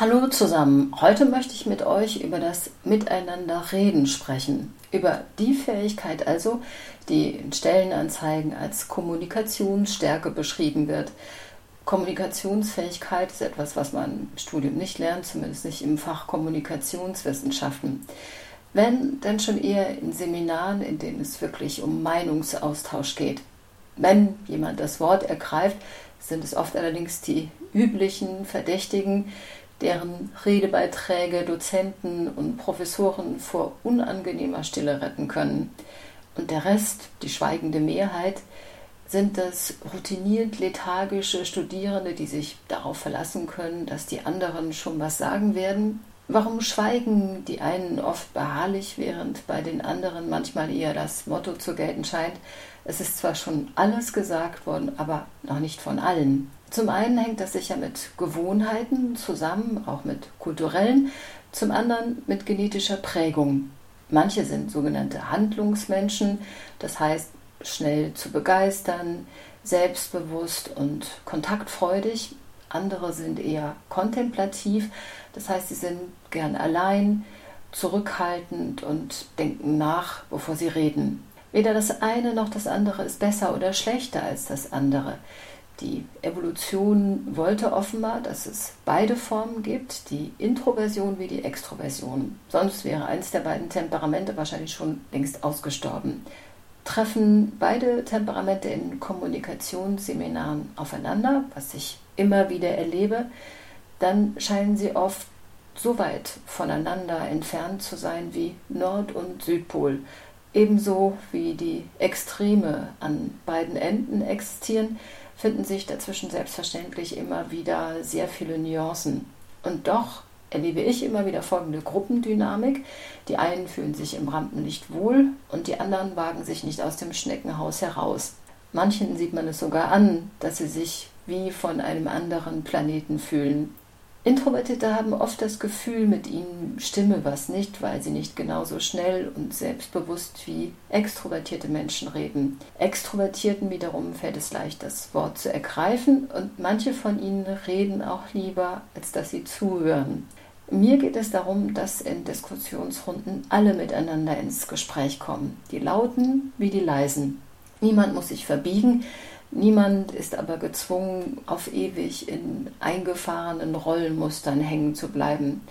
Hallo zusammen. Heute möchte ich mit euch über das Miteinanderreden sprechen. Über die Fähigkeit also, die in Stellenanzeigen als Kommunikationsstärke beschrieben wird. Kommunikationsfähigkeit ist etwas, was man im Studium nicht lernt, zumindest nicht im Fach Kommunikationswissenschaften. Wenn, dann schon eher in Seminaren, in denen es wirklich um Meinungsaustausch geht. Wenn jemand das Wort ergreift, sind es oft allerdings die üblichen Verdächtigen, deren Redebeiträge Dozenten und Professoren vor unangenehmer Stille retten können. Und der Rest, die schweigende Mehrheit, sind das routiniert lethargische Studierende, die sich darauf verlassen können, dass die anderen schon was sagen werden. Warum schweigen die einen oft beharrlich, während bei den anderen manchmal eher das Motto zu gelten scheint, es ist zwar schon alles gesagt worden, aber noch nicht von allen. Zum einen hängt das sicher mit Gewohnheiten zusammen, auch mit kulturellen, zum anderen mit genetischer Prägung. Manche sind sogenannte Handlungsmenschen, das heißt schnell zu begeistern, selbstbewusst und kontaktfreudig. Andere sind eher kontemplativ, das heißt, sie sind gern allein, zurückhaltend und denken nach, bevor sie reden. Weder das eine noch das andere ist besser oder schlechter als das andere. Die Evolution wollte offenbar, dass es beide Formen gibt, die Introversion wie die Extroversion. Sonst wäre eines der beiden Temperamente wahrscheinlich schon längst ausgestorben. Treffen beide Temperamente in Kommunikationsseminaren aufeinander, was ich immer wieder erlebe, dann scheinen sie oft so weit voneinander entfernt zu sein wie Nord- und Südpol. Ebenso wie die Extreme an beiden Enden existieren, finden sich dazwischen selbstverständlich immer wieder sehr viele Nuancen. Und doch erlebe ich immer wieder folgende Gruppendynamik. Die einen fühlen sich im Rampenlicht wohl und die anderen wagen sich nicht aus dem Schneckenhaus heraus. Manchen sieht man es sogar an, dass sie sich wie von einem anderen Planeten fühlen. Introvertierte haben oft das Gefühl, mit ihnen stimme was nicht, weil sie nicht genauso schnell und selbstbewusst wie extrovertierte Menschen reden. Extrovertierten wiederum fällt es leicht, das Wort zu ergreifen und manche von ihnen reden auch lieber, als dass sie zuhören. Mir geht es darum, dass in Diskussionsrunden alle miteinander ins Gespräch kommen, die Lauten wie die Leisen. Niemand muss sich verbiegen, Niemand ist aber gezwungen, auf ewig in eingefahrenen Rollenmustern hängen zu bleiben.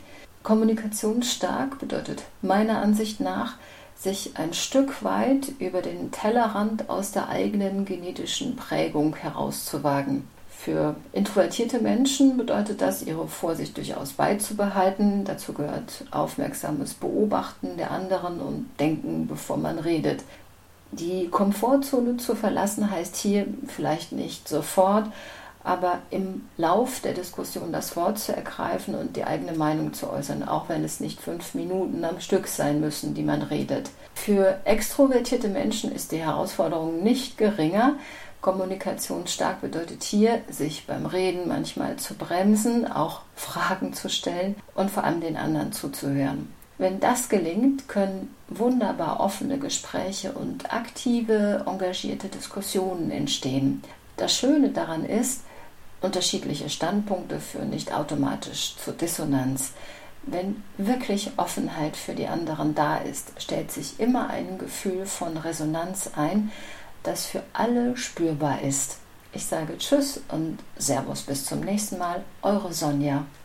Kommunikationsstark bedeutet meiner Ansicht nach, sich ein Stück weit über den Tellerrand aus der eigenen genetischen Prägung herauszuwagen. Für introvertierte Menschen bedeutet das, ihre Vorsicht durchaus beizubehalten. Dazu gehört aufmerksames Beobachten der anderen und Denken, bevor man redet. Die Komfortzone zu verlassen heißt hier vielleicht nicht sofort, aber im Lauf der Diskussion das Wort zu ergreifen und die eigene Meinung zu äußern, auch wenn es nicht fünf Minuten am Stück sein müssen, die man redet. Für extrovertierte Menschen ist die Herausforderung nicht geringer. Kommunikationsstark bedeutet hier, sich beim Reden manchmal zu bremsen, auch Fragen zu stellen und vor allem den anderen zuzuhören. Wenn das gelingt, können wunderbar offene Gespräche und aktive, engagierte Diskussionen entstehen. Das Schöne daran ist, unterschiedliche Standpunkte führen nicht automatisch zur Dissonanz. Wenn wirklich Offenheit für die anderen da ist, stellt sich immer ein Gefühl von Resonanz ein, das für alle spürbar ist. Ich sage Tschüss und Servus bis zum nächsten Mal, eure Sonja.